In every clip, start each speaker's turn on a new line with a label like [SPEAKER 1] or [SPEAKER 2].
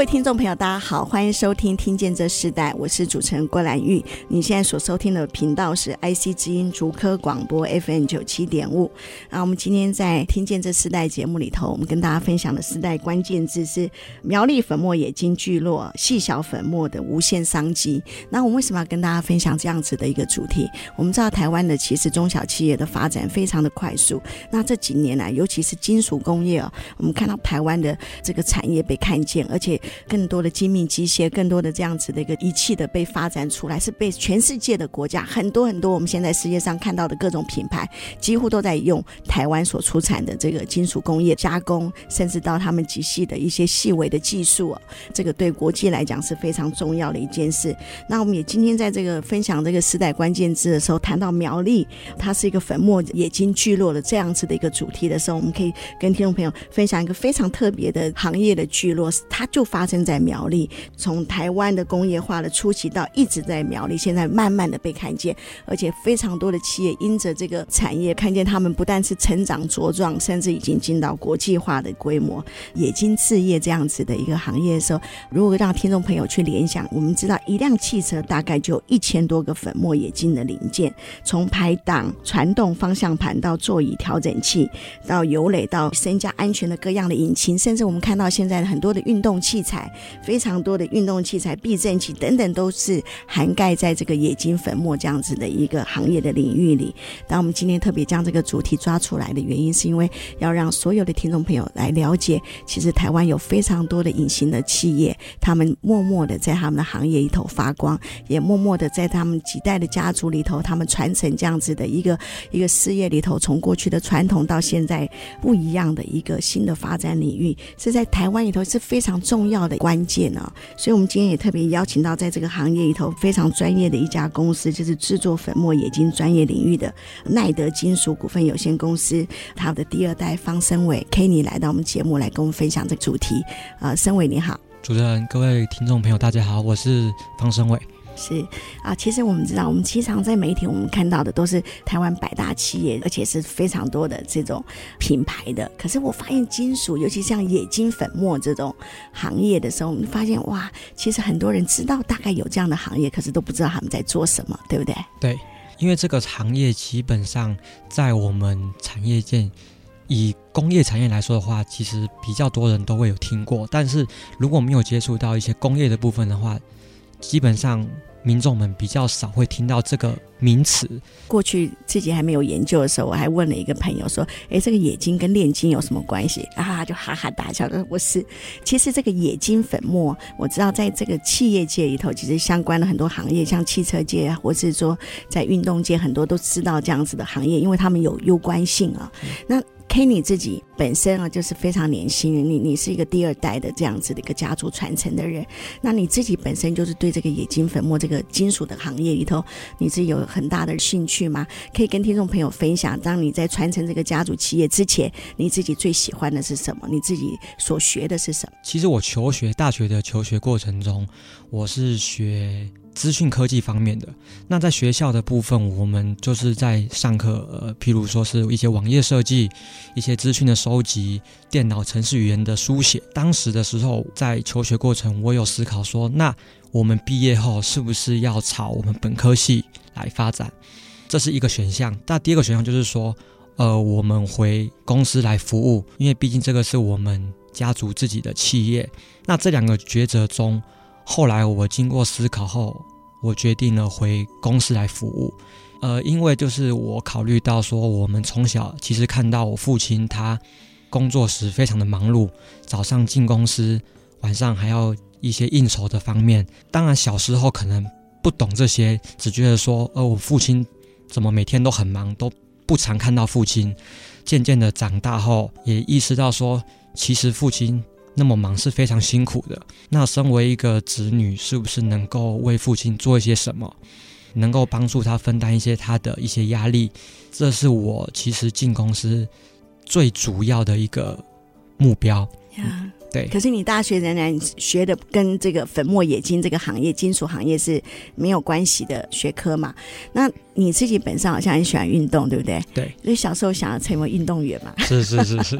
[SPEAKER 1] 各位听众朋友，大家好，欢迎收听《听见这世代》，我是主持人郭兰玉。你现在所收听的频道是 IC 之音竹科广播 FM 九七点五。那，我们今天在《听见这世代》节目里头，我们跟大家分享的世代关键字是苗栗粉末冶金聚落细小粉末的无限商机。那我们为什么要跟大家分享这样子的一个主题？我们知道台湾的其实中小企业的发展非常的快速。那这几年来，尤其是金属工业哦，我们看到台湾的这个产业被看见，而且更多的精密机械，更多的这样子的一个仪器的被发展出来，是被全世界的国家很多很多我们现在世界上看到的各种品牌，几乎都在用台湾所出产的这个金属工业加工，甚至到他们极细的一些细微的技术，这个对国际来讲是非常重要的一件事。那我们也今天在这个分享这个时代关键字的时候，谈到苗栗，它是一个粉末冶金聚落的这样子的一个主题的时候，我们可以跟听众朋友分享一个非常特别的行业的聚落，它就发发生在苗栗，从台湾的工业化的初期到一直在苗栗，现在慢慢的被看见，而且非常多的企业因着这个产业看见他们不但是成长茁壮，甚至已经进到国际化的规模，冶金制业这样子的一个行业的时候，如果让听众朋友去联想，我们知道一辆汽车大概就一千多个粉末冶金的零件，从排档、传动、方向盘到座椅调整器，到油雷，到升降安全的各样的引擎，甚至我们看到现在很多的运动器材。材非常多的运动器材、避震器等等，都是涵盖在这个冶金粉末这样子的一个行业的领域里。当我们今天特别将这个主题抓出来的原因，是因为要让所有的听众朋友来了解，其实台湾有非常多的隐形的企业，他们默默的在他们的行业里头发光，也默默的在他们几代的家族里头，他们传承这样子的一个一个事业里头，从过去的传统到现在不一样的一个新的发展领域，是在台湾里头是非常重要的。关键呢，所以我们今天也特别邀请到在这个行业里头非常专业的一家公司，就是制作粉末冶金专业领域的耐德金属股份有限公司，他的第二代方生伟 Kenny 来到我们节目来跟我们分享这个主题。呃，生伟你好，
[SPEAKER 2] 主持人、各位听众朋友，大家好，我是方生伟。
[SPEAKER 1] 是啊，其实我们知道，我们经常在媒体我们看到的都是台湾百大企业，而且是非常多的这种品牌的。可是我发现金属，尤其像冶金粉末这种行业的时候，我们发现哇，其实很多人知道大概有这样的行业，可是都不知道他们在做什么，对不对？
[SPEAKER 2] 对，因为这个行业基本上在我们产业界，以工业产业来说的话，其实比较多人都会有听过。但是如果没有接触到一些工业的部分的话，基本上。民众们比较少会听到这个名词。
[SPEAKER 1] 过去自己还没有研究的时候，我还问了一个朋友说：“诶，这个冶金跟炼金有什么关系？”啊，就哈哈大笑说：“不是，其实这个冶金粉末，我知道在这个企业界里头，其实相关的很多行业，像汽车界啊，或是说在运动界，很多都知道这样子的行业，因为他们有攸关性啊。那 K，你自己本身啊，就是非常年轻，你你是一个第二代的这样子的一个家族传承的人，那你自己本身就是对这个冶金粉末这个金属的行业里头，你是有很大的兴趣吗？可以跟听众朋友分享，当你在传承这个家族企业之前，你自己最喜欢的是什么？你自己所学的是什么？
[SPEAKER 2] 其实我求学大学的求学过程中，我是学。资讯科技方面的，那在学校的部分，我们就是在上课，呃，譬如说是一些网页设计、一些资讯的收集、电脑程式语言的书写。当时的时候，在求学过程，我有思考说，那我们毕业后是不是要朝我们本科系来发展？这是一个选项。那第二个选项就是说，呃，我们回公司来服务，因为毕竟这个是我们家族自己的企业。那这两个抉择中，后来我经过思考后，我决定了回公司来服务。呃，因为就是我考虑到说，我们从小其实看到我父亲他工作时非常的忙碌，早上进公司，晚上还要一些应酬的方面。当然小时候可能不懂这些，只觉得说，呃，我父亲怎么每天都很忙，都不常看到父亲。渐渐的长大后，也意识到说，其实父亲。那么忙是非常辛苦的。那身为一个子女，是不是能够为父亲做一些什么？能够帮助他分担一些他的一些压力，这是我其实进公司最主要的一个目标。
[SPEAKER 1] 呀，
[SPEAKER 2] 对。
[SPEAKER 1] 可是你大学仍然学的跟这个粉末冶金这个行业、金属行业是没有关系的学科嘛？那你自己本身好像很喜欢运动，对不对？
[SPEAKER 2] 对。
[SPEAKER 1] 所以小时候想要成为运动员嘛？
[SPEAKER 2] 是是是是。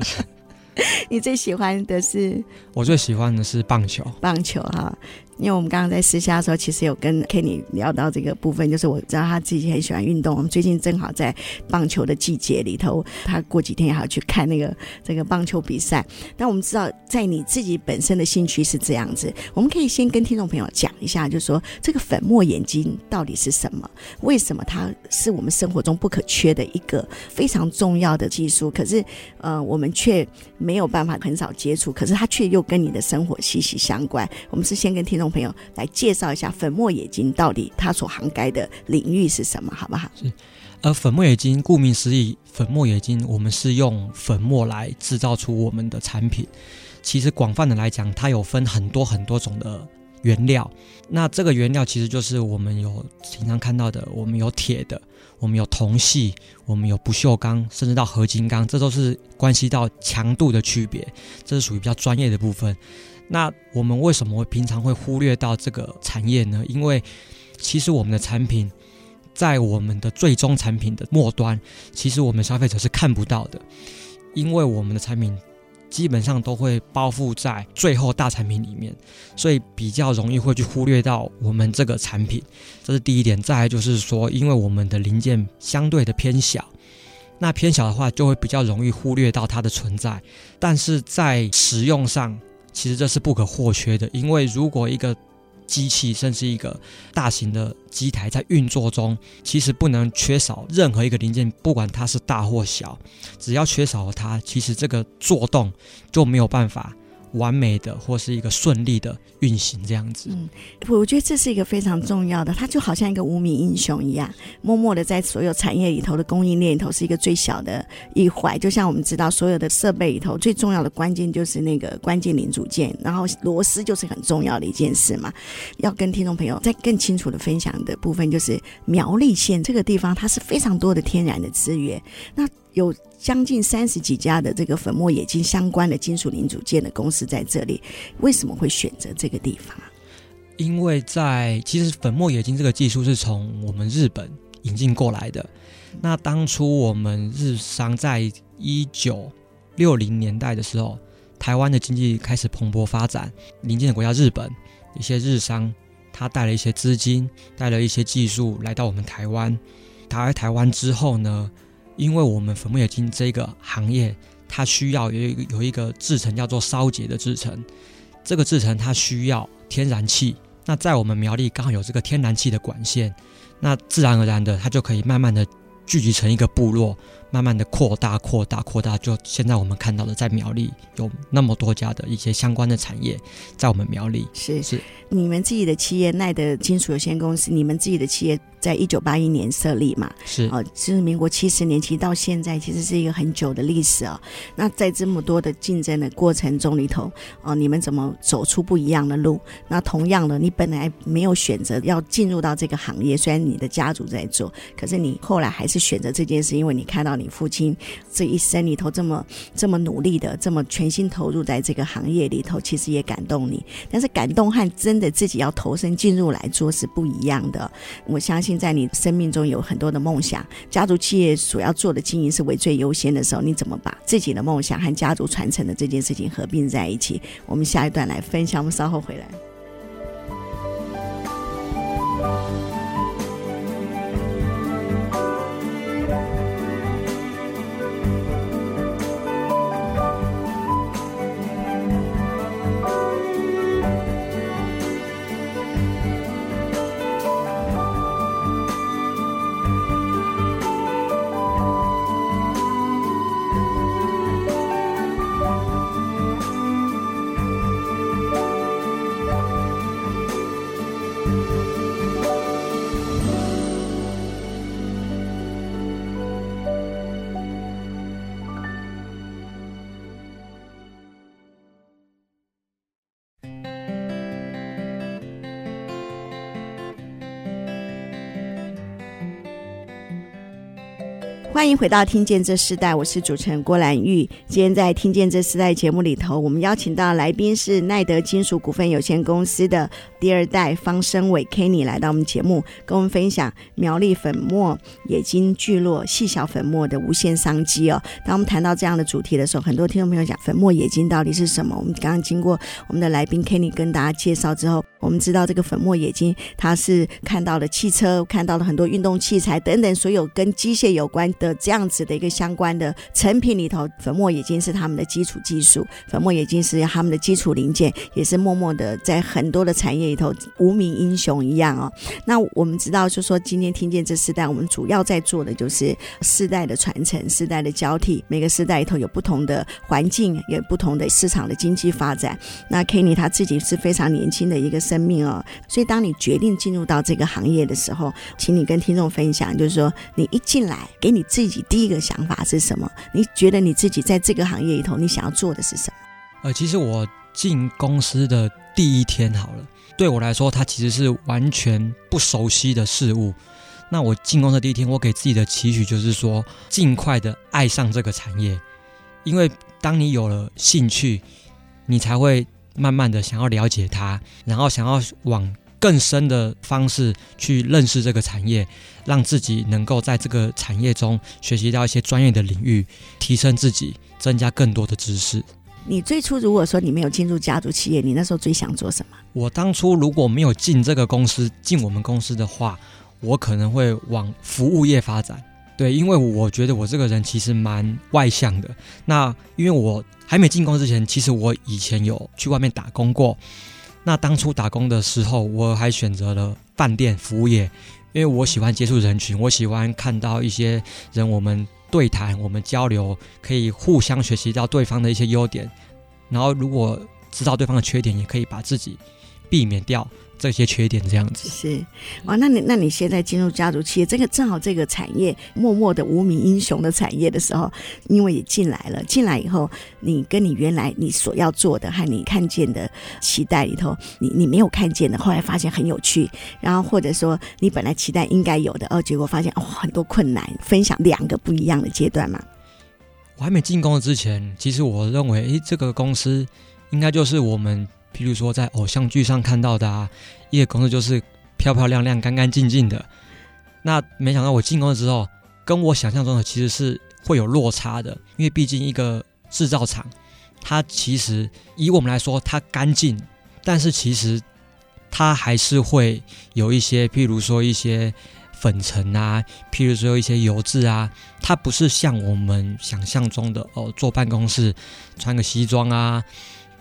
[SPEAKER 1] 你最喜欢的是？
[SPEAKER 2] 我最喜欢的是棒球。
[SPEAKER 1] 棒球哈。因为我们刚刚在私下的时候，其实有跟 Kenny 聊到这个部分，就是我知道他自己很喜欢运动。我们最近正好在棒球的季节里头，他过几天也要去看那个这个棒球比赛。但我们知道，在你自己本身的兴趣是这样子，我们可以先跟听众朋友讲一下，就是说这个粉末冶金到底是什么？为什么它是我们生活中不可缺的一个非常重要的技术？可是，呃，我们却没有办法很少接触，可是它却又跟你的生活息息相关。我们是先跟听众。朋友来介绍一下粉末冶金到底它所涵盖的领域是什么，好不好？
[SPEAKER 2] 是，呃，粉末冶金顾名思义，粉末冶金我们是用粉末来制造出我们的产品。其实广泛的来讲，它有分很多很多种的原料。那这个原料其实就是我们有经常看到的，我们有铁的，我们有铜系，我们有不锈钢，甚至到合金钢，这都是关系到强度的区别，这是属于比较专业的部分。那我们为什么会平常会忽略到这个产业呢？因为其实我们的产品在我们的最终产品的末端，其实我们消费者是看不到的，因为我们的产品基本上都会包覆在最后大产品里面，所以比较容易会去忽略到我们这个产品。这是第一点。再来就是说，因为我们的零件相对的偏小，那偏小的话就会比较容易忽略到它的存在，但是在使用上。其实这是不可或缺的，因为如果一个机器甚至一个大型的机台在运作中，其实不能缺少任何一个零件，不管它是大或小，只要缺少了它，其实这个作动就没有办法。完美的或是一个顺利的运行这样子，
[SPEAKER 1] 嗯，我觉得这是一个非常重要的，它就好像一个无名英雄一样，默默的在所有产业里头的供应链里头是一个最小的一环。就像我们知道，所有的设备里头最重要的关键就是那个关键零组件，然后螺丝就是很重要的一件事嘛。要跟听众朋友再更清楚的分享的部分，就是苗栗县这个地方，它是非常多的天然的资源，那有。将近三十几家的这个粉末冶金相关的金属零组件的公司在这里，为什么会选择这个地方？
[SPEAKER 2] 因为在其实粉末冶金这个技术是从我们日本引进过来的。那当初我们日商在一九六零年代的时候，台湾的经济开始蓬勃发展，邻近的国家日本一些日商，他带了一些资金，带了一些技术来到我们台湾。他来台湾之后呢，因为我们粉末冶金这个行业，它需要有一个有一个制成叫做烧结的制成，这个制成它需要天然气。那在我们苗栗刚好有这个天然气的管线，那自然而然的它就可以慢慢的聚集成一个部落。慢慢的扩大、扩大、扩大，就现在我们看到的，在苗栗有那么多家的一些相关的产业，在我们苗栗
[SPEAKER 1] 是是你们自己的企业耐德金属有限公司，你们自己的企业在一九八一年设立嘛？
[SPEAKER 2] 是
[SPEAKER 1] 哦，就是民国七十年，其实到现在其实是一个很久的历史哦。那在这么多的竞争的过程中里头，哦，你们怎么走出不一样的路？那同样的，你本来没有选择要进入到这个行业，虽然你的家族在做，可是你后来还是选择这件事，因为你看到。你父亲这一生里头这么这么努力的，这么全心投入在这个行业里头，其实也感动你。但是感动和真的自己要投身进入来做是不一样的。我相信在你生命中有很多的梦想，家族企业所要做的经营是为最优先的时候，你怎么把自己的梦想和家族传承的这件事情合并在一起？我们下一段来分享，我们稍后回来。欢迎回到《听见这世代》，我是主持人郭兰玉。今天在《听见这世代》节目里头，我们邀请到来宾是耐德金属股份有限公司的第二代方升伟 Kenny 来到我们节目，跟我们分享苗栗粉末冶金聚落细小粉末的无限商机哦。当我们谈到这样的主题的时候，很多听众朋友讲粉末冶金到底是什么？我们刚刚经过我们的来宾 Kenny 跟大家介绍之后，我们知道这个粉末冶金，它是看到了汽车，看到了很多运动器材等等，所有跟机械有关的这样子的一个相关的成品里头，粉末冶金是他们的基础技术，粉末冶金是他们的基础零件，也是默默的在很多的产业里头无名英雄一样哦。那我们知道，就说今天听见这四代，我们主要在做的就是四代的传承、四代的交替。每个世代里头有不同的环境，也有不同的市场的经济发展。那 Kenny 他自己是非常年轻的一个生命哦，所以当你决定进入到这个行业的时候，请你跟听众分享，就是说你一进来，给你自己第一个想法是什么？你觉得你自己在这个行业里头，你想要做的是什么？
[SPEAKER 2] 呃，其实我进公司的第一天好了，对我来说，它其实是完全不熟悉的事物。那我进公司的第一天，我给自己的期许就是说，尽快的爱上这个产业，因为当你有了兴趣，你才会慢慢的想要了解它，然后想要往更深的方式去认识这个产业，让自己能够在这个产业中学习到一些专业的领域，提升自己，增加更多的知识。
[SPEAKER 1] 你最初如果说你没有进入家族企业，你那时候最想做什么？
[SPEAKER 2] 我当初如果没有进这个公司，进我们公司的话，我可能会往服务业发展。对，因为我觉得我这个人其实蛮外向的。那因为我还没进宫之前，其实我以前有去外面打工过。那当初打工的时候，我还选择了饭店服务业，因为我喜欢接触人群，我喜欢看到一些人，我们对谈，我们交流，可以互相学习到对方的一些优点，然后如果知道对方的缺点，也可以把自己避免掉。这些缺点这样子
[SPEAKER 1] 是哇，那你那你现在进入家族企业，这个正好这个产业默默的无名英雄的产业的时候，因为也进来了，进来以后，你跟你原来你所要做的和你看见的期待里头，你你没有看见的，后来发现很有趣，然后或者说你本来期待应该有的，哦，结果发现哦很多困难，分享两个不一样的阶段嘛。
[SPEAKER 2] 我还没进公司之前，其实我认为，诶，这个公司应该就是我们。譬如说，在偶像剧上看到的啊，一个公司就是漂漂亮亮、干干净净的。那没想到我进公司之后，跟我想象中的其实是会有落差的。因为毕竟一个制造厂，它其实以我们来说，它干净，但是其实它还是会有一些，譬如说一些粉尘啊，譬如说一些油渍啊，它不是像我们想象中的哦，坐办公室穿个西装啊。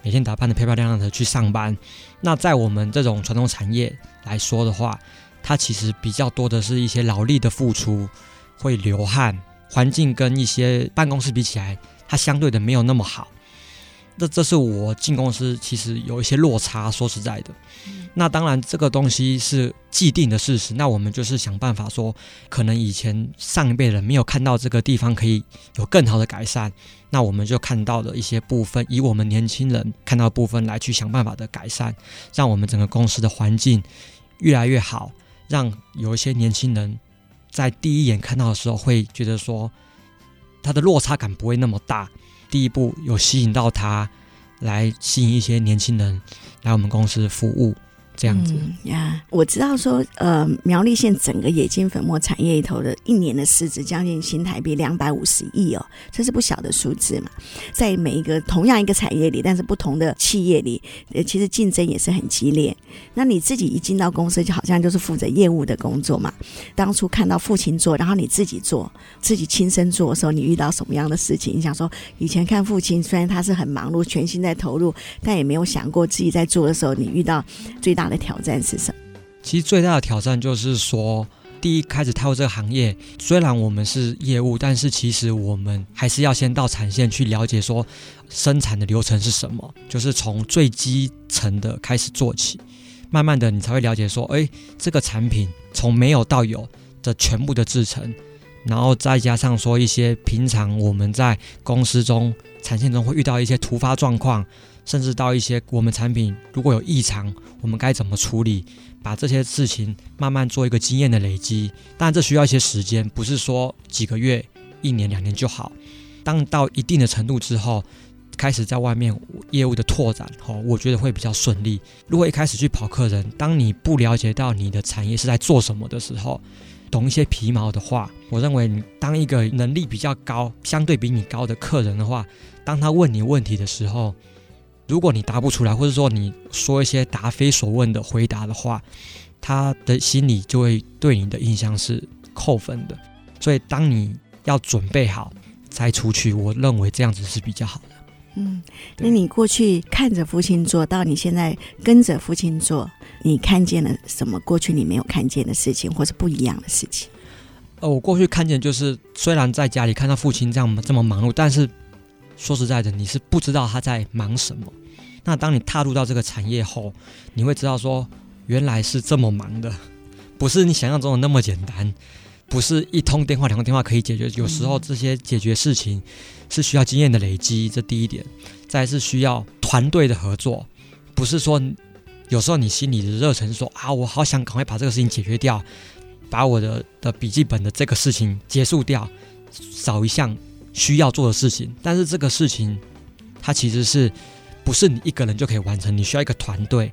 [SPEAKER 2] 每天打扮的漂漂亮亮的去上班，那在我们这种传统产业来说的话，它其实比较多的是一些劳力的付出，会流汗，环境跟一些办公室比起来，它相对的没有那么好。这这是我进公司其实有一些落差，说实在的。那当然这个东西是既定的事实，那我们就是想办法说，可能以前上一辈人没有看到这个地方可以有更好的改善，那我们就看到了一些部分，以我们年轻人看到部分来去想办法的改善，让我们整个公司的环境越来越好，让有一些年轻人在第一眼看到的时候会觉得说，他的落差感不会那么大。第一步有吸引到他，来吸引一些年轻人来我们公司服务。这样子
[SPEAKER 1] 呀我知道说，呃，苗栗县整个冶金粉末产业里头的一年的市值将近新台币两百五十亿哦，这是不小的数字嘛。在每一个同样一个产业里，但是不同的企业里，呃，其实竞争也是很激烈。那你自己一进到公司，就好像就是负责业务的工作嘛。当初看到父亲做，然后你自己做，自己亲身做的时候，你遇到什么样的事情？你想说，以前看父亲，虽然他是很忙碌，全心在投入，但也没有想过自己在做的时候，你遇到最大的挑战是什么？
[SPEAKER 2] 其实最大的挑战就是说，第一开始踏入这个行业，虽然我们是业务，但是其实我们还是要先到产线去了解说生产的流程是什么，就是从最基层的开始做起，慢慢的你才会了解说，哎，这个产品从没有到有的全部的制成，然后再加上说一些平常我们在公司中产线中会遇到一些突发状况。甚至到一些我们产品如果有异常，我们该怎么处理？把这些事情慢慢做一个经验的累积。但，这需要一些时间，不是说几个月一年两年就好。当到一定的程度之后，开始在外面业务的拓展，哦，我觉得会比较顺利。如果一开始去跑客人，当你不了解到你的产业是在做什么的时候，懂一些皮毛的话，我认为你当一个能力比较高、相对比你高的客人的话，当他问你问题的时候，如果你答不出来，或者说你说一些答非所问的回答的话，他的心里就会对你的印象是扣分的。所以，当你要准备好再出去，我认为这样子是比较好的。
[SPEAKER 1] 嗯，那你过去看着父亲做到你现在跟着父亲做，你看见了什么？过去你没有看见的事情，或是不一样的事情？
[SPEAKER 2] 呃，我过去看见就是，虽然在家里看到父亲这样这么忙碌，但是说实在的，你是不知道他在忙什么。那当你踏入到这个产业后，你会知道说，原来是这么忙的，不是你想象中的那么简单。不是一通电话、两通电话可以解决，有时候这些解决事情是需要经验的累积，这第一点。再是需要团队的合作，不是说有时候你心里的热忱说啊，我好想赶快把这个事情解决掉，把我的的笔记本的这个事情结束掉，少一项需要做的事情。但是这个事情它其实是不是你一个人就可以完成？你需要一个团队，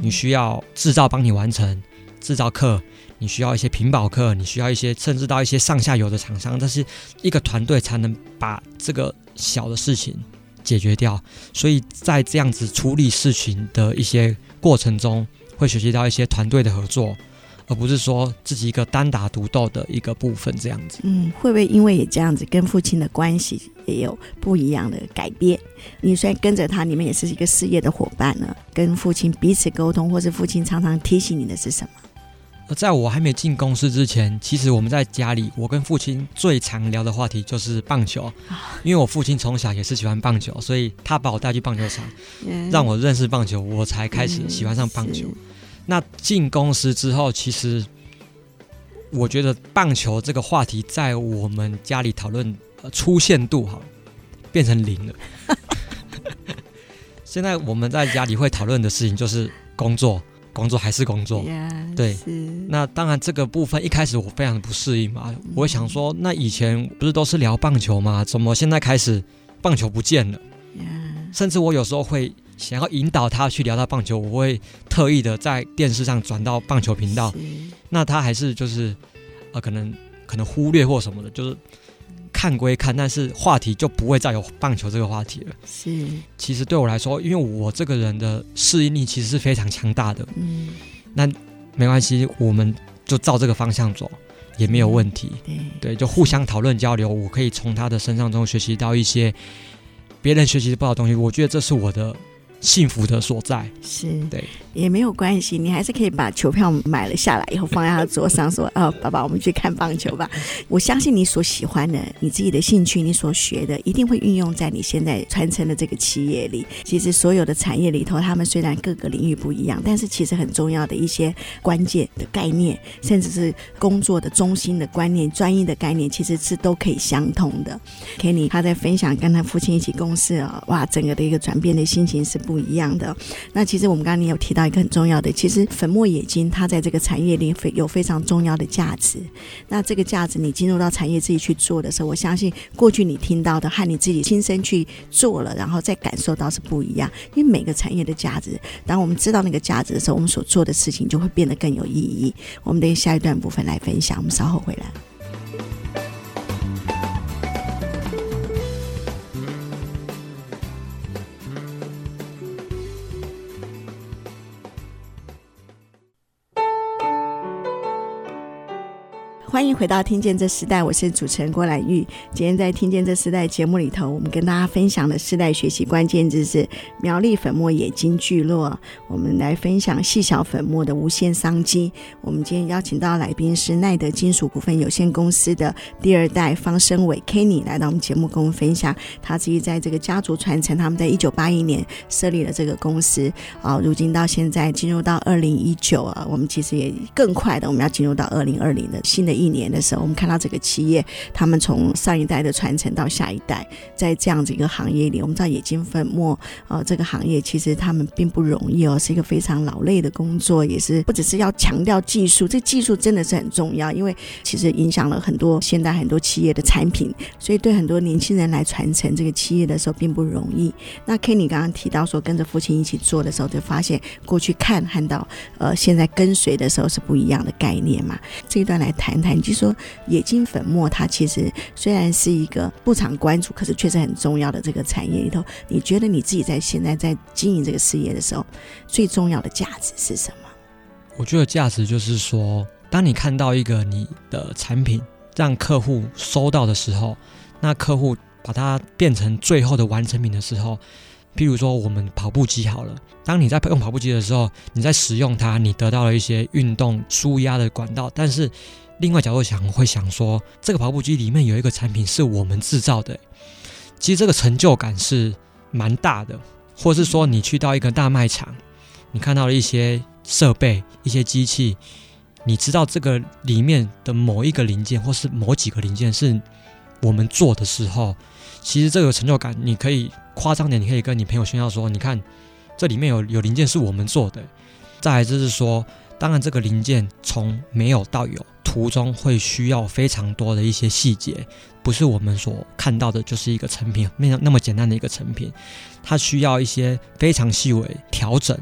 [SPEAKER 2] 你需要制造帮你完成，制造课。你需要一些屏保课，你需要一些，甚至到一些上下游的厂商，但是一个团队才能把这个小的事情解决掉。所以在这样子处理事情的一些过程中，会学习到一些团队的合作，而不是说自己一个单打独斗的一个部分这样子。
[SPEAKER 1] 嗯，会不会因为也这样子，跟父亲的关系也有不一样的改变？你虽然跟着他，你们也是一个事业的伙伴呢，跟父亲彼此沟通，或是父亲常常提醒你的是什么？
[SPEAKER 2] 在我还没进公司之前，其实我们在家里，我跟父亲最常聊的话题就是棒球，因为我父亲从小也是喜欢棒球，所以他把我带去棒球场，让我认识棒球，我才开始喜欢上棒球。那进公司之后，其实我觉得棒球这个话题在我们家里讨论出现度哈变成零了。现在我们在家里会讨论的事情就是工作。工作还是工作，yeah, 对。那当然，这个部分一开始我非常的不适应嘛。嗯、我想说，那以前不是都是聊棒球吗？怎么现在开始棒球不见了.甚至我有时候会想要引导他去聊到棒球，我会特意的在电视上转到棒球频道。那他还是就是呃，可能可能忽略或什么的，就是。看归看，但是话题就不会再有棒球这个话题了。
[SPEAKER 1] 是，
[SPEAKER 2] 其实对我来说，因为我这个人的适应力其实是非常强大的。嗯，那没关系，我们就照这个方向走，也没有问题。对，对，就互相讨论交流，我可以从他的身上中学习到一些别人学习不到的东西。我觉得这是我的。幸福的所在
[SPEAKER 1] 是
[SPEAKER 2] 对，
[SPEAKER 1] 也没有关系，你还是可以把球票买了下来以后放在他桌上，说：“哦，爸爸，我们去看棒球吧。”我相信你所喜欢的、你自己的兴趣、你所学的，一定会运用在你现在传承的这个企业里。其实所有的产业里头，他们虽然各个领域不一样，但是其实很重要的一些关键的概念，甚至是工作的中心的观念、专业的概念，其实是都可以相通的。Kenny 他在分享跟他父亲一起共事啊，哇，整个的一个转变的心情是不。不一样的。那其实我们刚刚你有提到一个很重要的，其实粉末冶金它在这个产业里非有非常重要的价值。那这个价值你进入到产业自己去做的时候，我相信过去你听到的和你自己亲身去做了，然后再感受到是不一样。因为每个产业的价值，当我们知道那个价值的时候，我们所做的事情就会变得更有意义。我们等下一段部分来分享，我们稍后回来。欢迎回到《听见这时代》，我是主持人郭兰玉。今天在《听见这时代》节目里头，我们跟大家分享的世代学习关键字是苗栗粉末冶金聚落。我们来分享细小粉末的无限商机。我们今天邀请到来宾是耐德金属股份有限公司的第二代方生伟 Kenny 来到我们节目，跟我们分享他自己在这个家族传承。他们在一九八一年设立了这个公司，啊，如今到现在进入到二零一九啊，我们其实也更快的，我们要进入到二零二零的新的一。年的时候，我们看到这个企业，他们从上一代的传承到下一代，在这样子一个行业里，我们知道冶金粉末呃这个行业其实他们并不容易哦，是一个非常劳累的工作，也是不只是要强调技术，这技术真的是很重要，因为其实影响了很多现代很多企业的产品，所以对很多年轻人来传承这个企业的时候并不容易。那 Kenny 刚刚提到说跟着父亲一起做的时候，就发现过去看看到呃现在跟随的时候是不一样的概念嘛。这一段来谈谈，就说冶金粉末它其实虽然是一个不常关注，可是确实很重要的这个产业里头，你觉得你自己在现在在经营这个事业的时候，最重要的价值是什么？
[SPEAKER 2] 我觉得价值就是说，当你看到一个你的产品让客户收到的时候，那客户把它变成最后的完成品的时候，譬如说我们跑步机好了，当你在用跑步机的时候，你在使用它，你得到了一些运动舒压的管道，但是另外角度想，会想说，这个跑步机里面有一个产品是我们制造的，其实这个成就感是蛮大的，或是说你去到一个大卖场，你看到了一些设备、一些机器，你知道这个里面的某一个零件或是某几个零件是我们做的时候，其实这个成就感，你可以夸张点，你可以跟你朋友炫耀说，你看这里面有有零件是我们做的。再来就是说，当然这个零件从没有到有，途中会需要非常多的一些细节，不是我们所看到的，就是一个成品，没有那么简单的一个成品，它需要一些非常细微调整。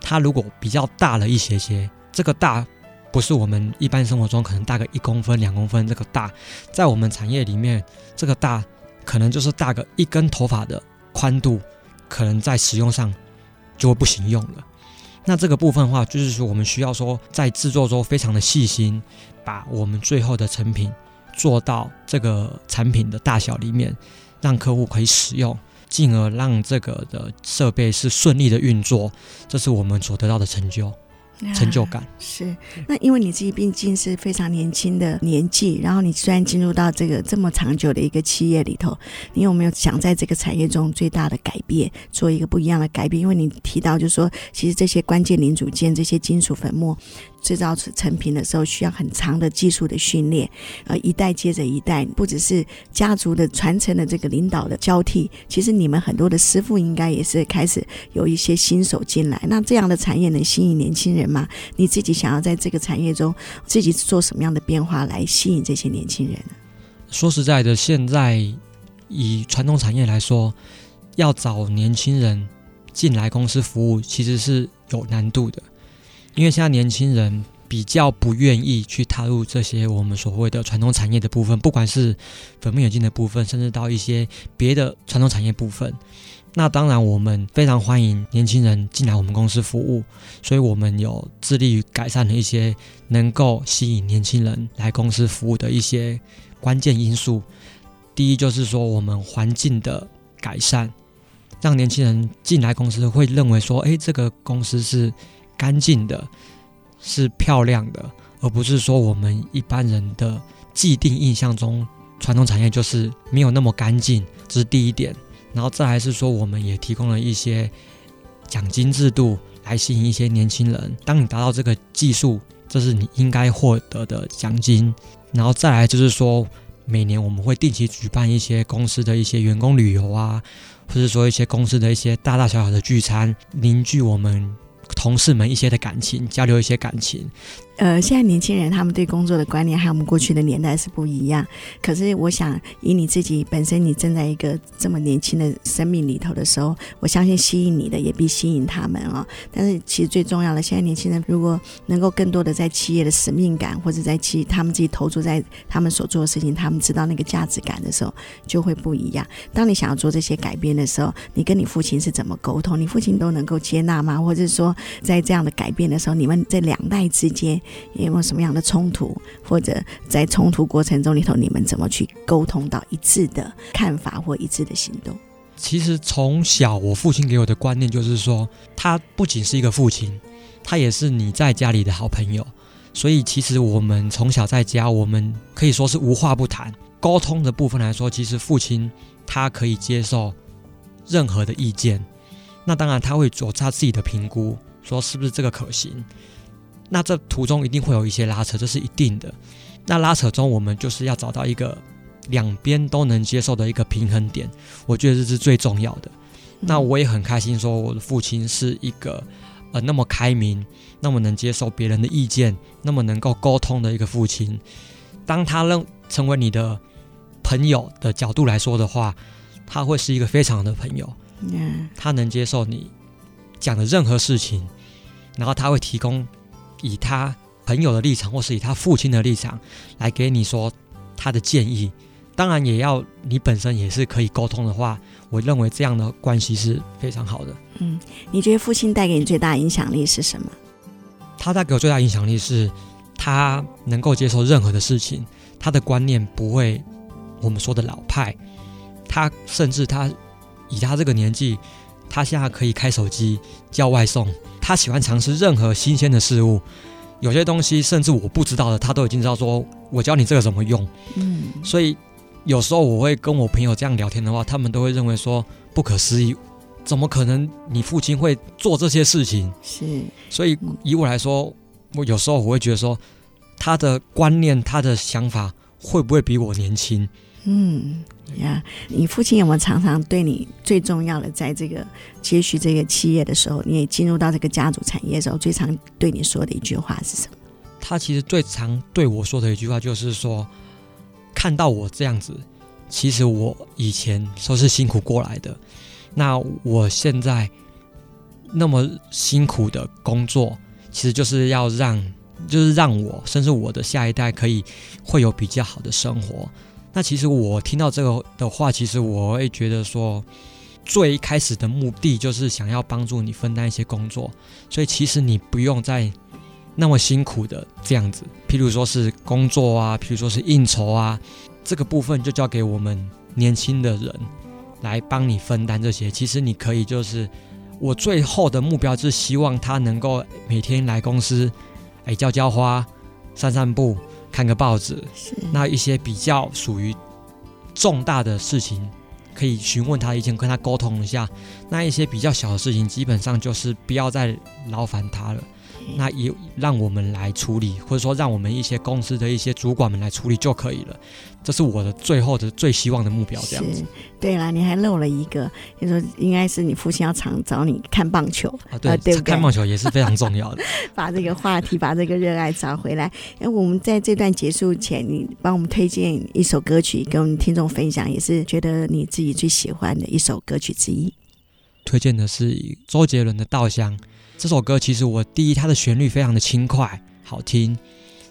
[SPEAKER 2] 它如果比较大了一些些，这个大。不是我们一般生活中可能大个一公分、两公分这个大，在我们产业里面，这个大可能就是大个一根头发的宽度，可能在使用上就会不行用了。那这个部分的话，就是说我们需要说在制作中非常的细心，把我们最后的成品做到这个产品的大小里面，让客户可以使用，进而让这个的设备是顺利的运作，这是我们所得到的成就。成就感、啊、
[SPEAKER 1] 是那，因为你自己毕竟是非常年轻的年纪，然后你虽然进入到这个这么长久的一个企业里头，你有没有想在这个产业中最大的改变，做一个不一样的改变？因为你提到就是说，其实这些关键零组件、这些金属粉末。制造成品的时候需要很长的技术的训练，呃，一代接着一代，不只是家族的传承的这个领导的交替，其实你们很多的师傅应该也是开始有一些新手进来。那这样的产业能吸引年轻人吗？你自己想要在这个产业中自己做什么样的变化来吸引这些年轻人？
[SPEAKER 2] 说实在的，现在以传统产业来说，要找年轻人进来公司服务，其实是有难度的。因为现在年轻人比较不愿意去踏入这些我们所谓的传统产业的部分，不管是粉末眼镜的部分，甚至到一些别的传统产业部分。那当然，我们非常欢迎年轻人进来我们公司服务，所以我们有致力于改善了一些能够吸引年轻人来公司服务的一些关键因素。第一就是说，我们环境的改善，让年轻人进来公司会认为说，哎，这个公司是。干净的，是漂亮的，而不是说我们一般人的既定印象中，传统产业就是没有那么干净，这是第一点。然后再来是说，我们也提供了一些奖金制度来吸引一些年轻人。当你达到这个技术，这是你应该获得的奖金。然后再来就是说，每年我们会定期举办一些公司的一些员工旅游啊，或者说一些公司的一些大大小小的聚餐，凝聚我们。同事们一些的感情，交流一些感情。
[SPEAKER 1] 呃，现在年轻人他们对工作的观念，和我们过去的年代是不一样。可是，我想以你自己本身，你正在一个这么年轻的生命里头的时候，我相信吸引你的也必吸引他们哦。但是，其实最重要的，现在年轻人如果能够更多的在企业的使命感，或者在企他们自己投注在他们所做的事情，他们知道那个价值感的时候，就会不一样。当你想要做这些改变的时候，你跟你父亲是怎么沟通？你父亲都能够接纳吗？或者说，在这样的改变的时候，你们在两代之间？有没有什么样的冲突，或者在冲突过程中里头，你们怎么去沟通到一致的看法或一致的行动？
[SPEAKER 2] 其实从小我父亲给我的观念就是说，他不仅是一个父亲，他也是你在家里的好朋友。所以其实我们从小在家，我们可以说是无话不谈。沟通的部分来说，其实父亲他可以接受任何的意见，那当然他会做他自己的评估，说是不是这个可行。那这途中一定会有一些拉扯，这是一定的。那拉扯中，我们就是要找到一个两边都能接受的一个平衡点，我觉得这是最重要的。那我也很开心，说我的父亲是一个呃那么开明、那么能接受别人的意见、那么能够沟通的一个父亲。当他认成为你的朋友的角度来说的话，他会是一个非常好的朋友。嗯，他能接受你讲的任何事情，然后他会提供以他朋友的立场，或是以他父亲的立场来给你说他的建议。当然，也要你本身也是可以沟通的话，我认为这样的关系是非常好的。
[SPEAKER 1] 嗯，你觉得父亲带给你最大影响力是什么？
[SPEAKER 2] 他带给我最大影响力是，他能够接受任何的事情，他的观念不会我们说的老派。他甚至他以他这个年纪，他现在可以开手机叫外送，他喜欢尝试任何新鲜的事物。有些东西甚至我不知道的，他都已经知道说，我教你这个怎么用。嗯，所以。有时候我会跟我朋友这样聊天的话，他们都会认为说不可思议，怎么可能你父亲会做这些事情？
[SPEAKER 1] 是，
[SPEAKER 2] 所以以我来说，我有时候我会觉得说，他的观念、他的想法会不会比我年轻？
[SPEAKER 1] 嗯，呀，你父亲有没有常常对你最重要的，在这个接续这个企业的时候，你也进入到这个家族产业的时候，最常对你说的一句话是什么？
[SPEAKER 2] 他其实最常对我说的一句话就是说。看到我这样子，其实我以前都是辛苦过来的。那我现在那么辛苦的工作，其实就是要让，就是让我，甚至我的下一代可以会有比较好的生活。那其实我听到这个的话，其实我会觉得说，最开始的目的就是想要帮助你分担一些工作。所以其实你不用再。那么辛苦的这样子，譬如说是工作啊，譬如说是应酬啊，这个部分就交给我们年轻的人来帮你分担这些。其实你可以就是，我最后的目标就是希望他能够每天来公司，哎，浇浇花、散散步、看个报纸。是。那一些比较属于重大的事情，可以询问他的意见，跟他沟通一下。那一些比较小的事情，基本上就是不要再劳烦他了。那也让我们来处理，或者说让我们一些公司的一些主管们来处理就可以了。这是我的最后的最希望的目标。这样子。
[SPEAKER 1] 对啦，你还漏了一个，就说应该是你父亲要常找你看棒球
[SPEAKER 2] 啊，对，对，看棒球也是非常重要的。
[SPEAKER 1] 把这个话题，把这个热爱找回来。哎，我们在这段结束前，你帮我们推荐一首歌曲，跟我们听众分享，也是觉得你自己最喜欢的一首歌曲之一。
[SPEAKER 2] 推荐的是周杰伦的《稻香》。这首歌其实我第一，它的旋律非常的轻快好听，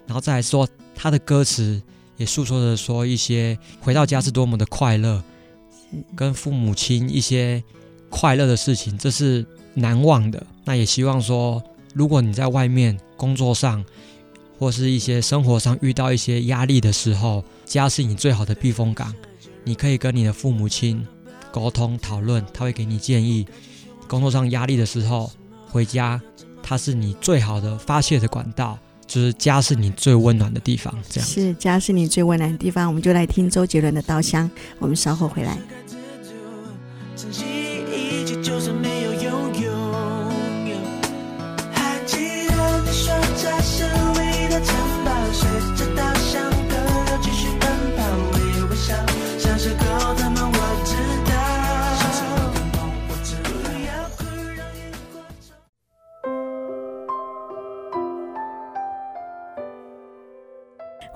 [SPEAKER 2] 然后再来说它的歌词也诉说着说一些回到家是多么的快乐，跟父母亲一些快乐的事情，这是难忘的。那也希望说，如果你在外面工作上或是一些生活上遇到一些压力的时候，家是你最好的避风港，你可以跟你的父母亲沟通讨论，他会给你建议。工作上压力的时候。回家，它是你最好的发泄的管道，就是家是你最温暖的地方。这样
[SPEAKER 1] 是家是你最温暖的地方，我们就来听周杰伦的《稻香》，我们稍后回来。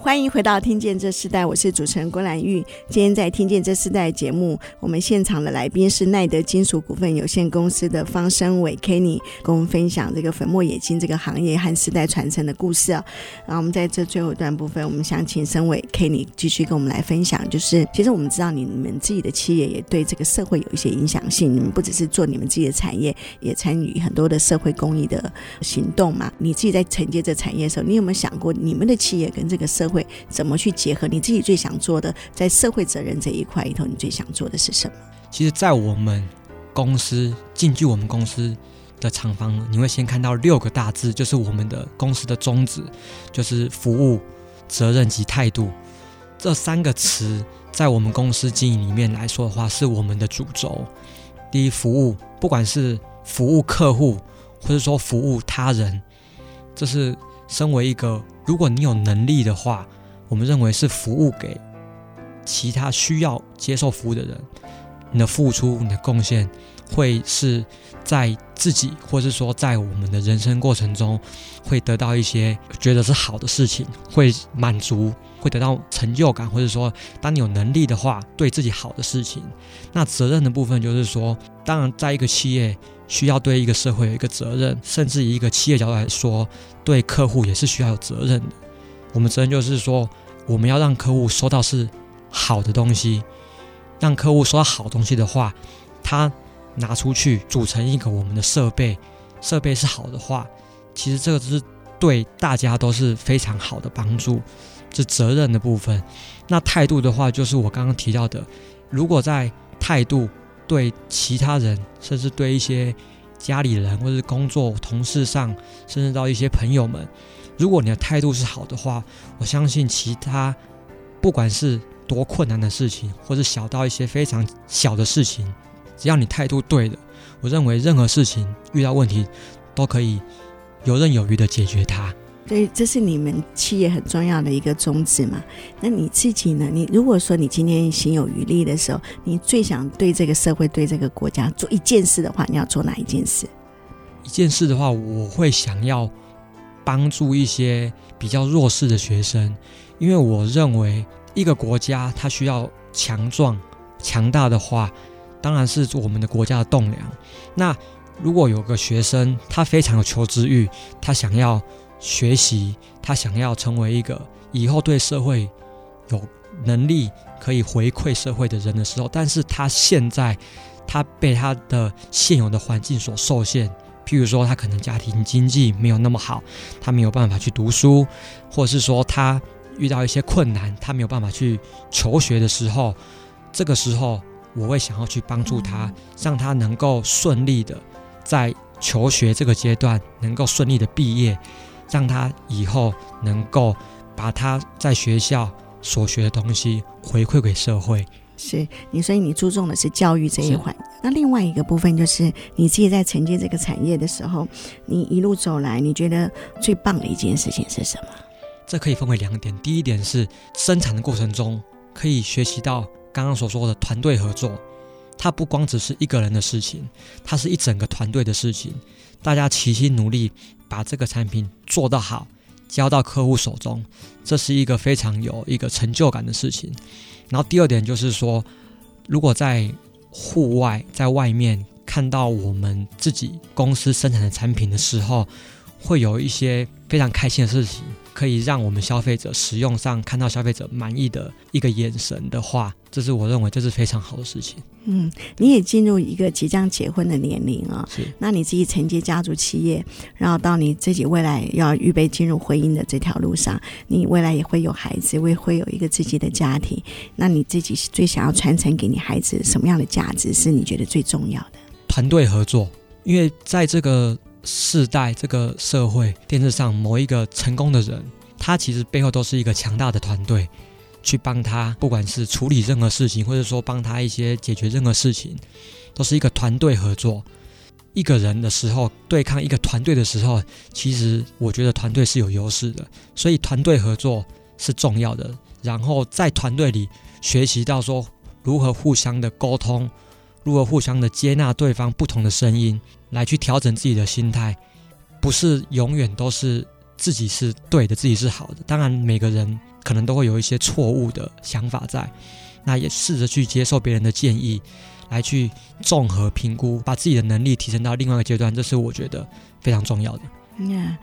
[SPEAKER 1] 欢迎回到《听见这世代》，我是主持人郭兰玉。今天在《听见这世代》节目，我们现场的来宾是耐德金属股份有限公司的方声伟 Kenny，跟我们分享这个粉末冶金这个行业和世代传承的故事啊。然后我们在这最后一段部分，我们想请声伟 Kenny 继续跟我们来分享，就是其实我们知道你们自己的企业也对这个社会有一些影响性，你们不只是做你们自己的产业，也参与很多的社会公益的行动嘛。你自己在承接这产业的时候，你有没有想过你们的企业跟这个社会？怎么去结合？你自己最想做的，在社会责任这一块里头，你最想做的是什么？
[SPEAKER 2] 其实，在我们公司进去我们公司的厂房，你会先看到六个大字，就是我们的公司的宗旨，就是服务、责任及态度这三个词，在我们公司经营里面来说的话，是我们的主轴。第一，服务，不管是服务客户，或者说服务他人，这是身为一个。如果你有能力的话，我们认为是服务给其他需要接受服务的人，你的付出、你的贡献，会是在自己，或是说在我们的人生过程中，会得到一些觉得是好的事情，会满足，会得到成就感，或者说，当你有能力的话，对自己好的事情。那责任的部分就是说，当然，在一个企业需要对一个社会有一个责任，甚至以一个企业角度来说，对客户也是需要有责任的。我们责任就是说，我们要让客户收到是好的东西，让客户收到好东西的话，他。拿出去组成一个我们的设备，设备是好的话，其实这个是对大家都是非常好的帮助。这责任的部分，那态度的话，就是我刚刚提到的，如果在态度对其他人，甚至对一些家里人或者是工作同事上，甚至到一些朋友们，如果你的态度是好的话，我相信其他不管是多困难的事情，或者小到一些非常小的事情。只要你态度对的，我认为任何事情遇到问题都可以游刃有余的解决它。
[SPEAKER 1] 对，这是你们企业很重要的一个宗旨嘛。那你自己呢？你如果说你今天行有余力的时候，你最想对这个社会、对这个国家做一件事的话，你要做哪一件事？
[SPEAKER 2] 一件事的话，我会想要帮助一些比较弱势的学生，因为我认为一个国家它需要强壮、强大的话。当然是我们的国家的栋梁。那如果有个学生，他非常有求知欲，他想要学习，他想要成为一个以后对社会有能力可以回馈社会的人的时候，但是他现在他被他的现有的环境所受限，譬如说他可能家庭经济没有那么好，他没有办法去读书，或者是说他遇到一些困难，他没有办法去求学的时候，这个时候。我会想要去帮助他，让他能够顺利的在求学这个阶段能够顺利的毕业，让他以后能够把他在学校所学的东西回馈给社会。
[SPEAKER 1] 是你，所以你注重的是教育这一环。那另外一个部分就是你自己在承接这个产业的时候，你一路走来，你觉得最棒的一件事情是什么？
[SPEAKER 2] 这可以分为两点。第一点是生产的过程中可以学习到。刚刚所说的团队合作，它不光只是一个人的事情，它是一整个团队的事情。大家齐心努力，把这个产品做得好，交到客户手中，这是一个非常有一个成就感的事情。然后第二点就是说，如果在户外，在外面看到我们自己公司生产的产品的时候，会有一些非常开心的事情。可以让我们消费者使用上看到消费者满意的一个眼神的话，这是我认为这是非常好的事情。
[SPEAKER 1] 嗯，你也进入一个即将结婚的年龄啊、哦，
[SPEAKER 2] 是。
[SPEAKER 1] 那你自己承接家族企业，然后到你自己未来要预备进入婚姻的这条路上，你未来也会有孩子，会会有一个自己的家庭。那你自己最想要传承给你孩子什么样的价值是你觉得最重要的？
[SPEAKER 2] 团队合作，因为在这个。世代这个社会电视上某一个成功的人，他其实背后都是一个强大的团队，去帮他，不管是处理任何事情，或者说帮他一些解决任何事情，都是一个团队合作。一个人的时候对抗一个团队的时候，其实我觉得团队是有优势的，所以团队合作是重要的。然后在团队里学习到说如何互相的沟通，如何互相的接纳对方不同的声音。来去调整自己的心态，不是永远都是自己是对的，自己是好的。当然，每个人可能都会有一些错误的想法在，那也试着去接受别人的建议，来去综合评估，把自己的能力提升到另外一个阶段，这是我觉得非常重要的。
[SPEAKER 1] Yeah.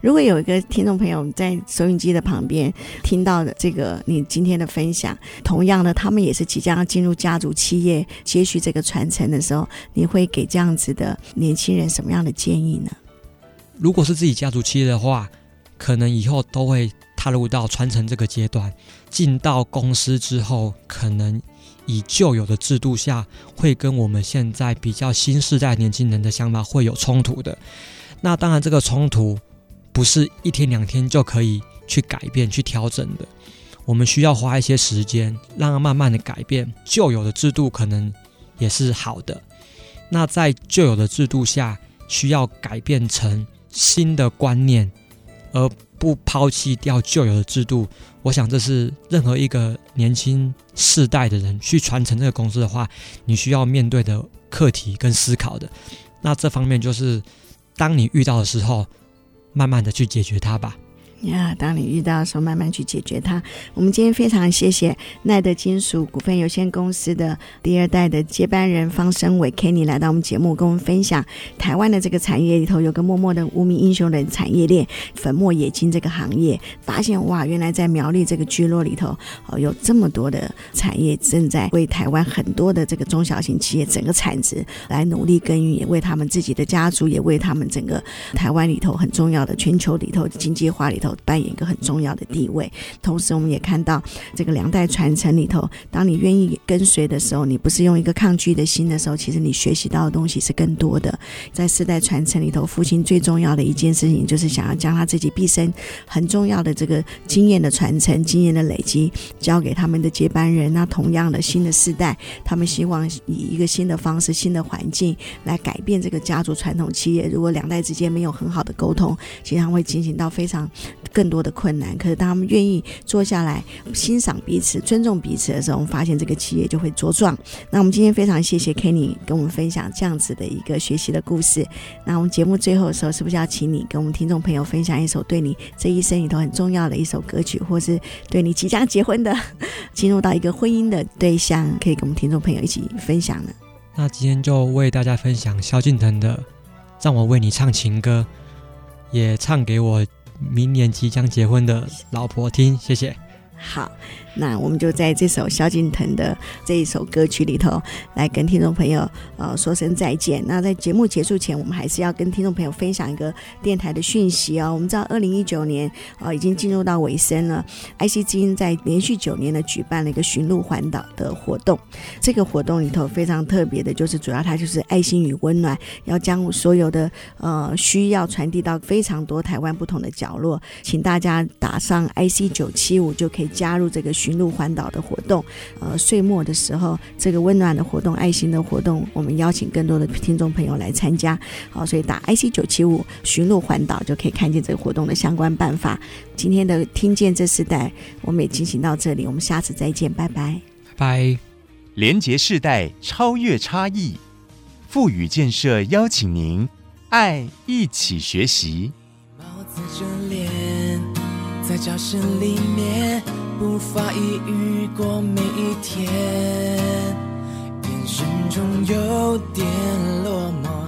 [SPEAKER 1] 如果有一个听众朋友在收音机的旁边听到的这个你今天的分享，同样的，他们也是即将要进入家族企业接续这个传承的时候，你会给这样子的年轻人什么样的建议呢？
[SPEAKER 2] 如果是自己家族企业的话，可能以后都会踏入到传承这个阶段。进到公司之后，可能以旧有的制度下，会跟我们现在比较新世代年轻人的想法会有冲突的。那当然，这个冲突。不是一天两天就可以去改变、去调整的。我们需要花一些时间，让它慢慢的改变。旧有的制度可能也是好的，那在旧有的制度下，需要改变成新的观念，而不抛弃掉旧有的制度。我想这是任何一个年轻世代的人去传承这个公司的话，你需要面对的课题跟思考的。那这方面就是，当你遇到的时候，慢慢的去解决它吧。
[SPEAKER 1] 呀，当你遇到的时候，慢慢去解决它。我们今天非常谢谢耐德金属股份有限公司的第二代的接班人方生伟 Kenny 来到我们节目，跟我们分享台湾的这个产业里头有个默默的无名英雄的产业链——粉末冶金这个行业。发现哇，原来在苗栗这个聚落里头，哦，有这么多的产业正在为台湾很多的这个中小型企业整个产值来努力耕耘，也为他们自己的家族，也为他们整个台湾里头很重要的全球里头经济化里头。扮演一个很重要的地位。同时，我们也看到这个两代传承里头，当你愿意跟随的时候，你不是用一个抗拒的心的时候，其实你学习到的东西是更多的。在世代传承里头，父亲最重要的一件事情，就是想要将他自己毕生很重要的这个经验的传承、经验的累积，交给他们的接班人。那同样的新的世代，他们希望以一个新的方式、新的环境来改变这个家族传统企业。如果两代之间没有很好的沟通，经常会进行到非常。更多的困难，可是当他们愿意坐下来欣赏彼此、尊重彼此的时候，我们发现这个企业就会茁壮。那我们今天非常谢谢 Kenny 跟我们分享这样子的一个学习的故事。那我们节目最后的时候，是不是要请你跟我们听众朋友分享一首对你这一生里头很重要的一首歌曲，或是对你即将结婚的、进入到一个婚姻的对象，可以跟我们听众朋友一起分享呢？
[SPEAKER 2] 那今天就为大家分享萧敬腾的《让我为你唱情歌》，也唱给我。明年即将结婚的老婆听，谢谢。
[SPEAKER 1] 好。那我们就在这首萧敬腾的这一首歌曲里头，来跟听众朋友呃说声再见。那在节目结束前，我们还是要跟听众朋友分享一个电台的讯息哦。我们知道，二零一九年啊、呃、已经进入到尾声了，IC 之音在连续九年的举办了一个寻路环岛的活动。这个活动里头非常特别的，就是主要它就是爱心与温暖，要将所有的呃需要传递到非常多台湾不同的角落。请大家打上 IC 九七五就可以加入这个。寻路环岛的活动，呃，岁末的时候，这个温暖的活动、爱心的活动，我们邀请更多的听众朋友来参加。好，所以打 IC 九七五寻路环岛就可以看见这个活动的相关办法。今天的听见这世代，我们也进行到这里，我们下次再见，拜拜，
[SPEAKER 2] 拜。
[SPEAKER 3] 连结世代，超越差异，富予建设邀请您，爱一起学习。
[SPEAKER 4] 帽子遮脸，在教室里面。无法一语过每一天，眼神中有点落寞。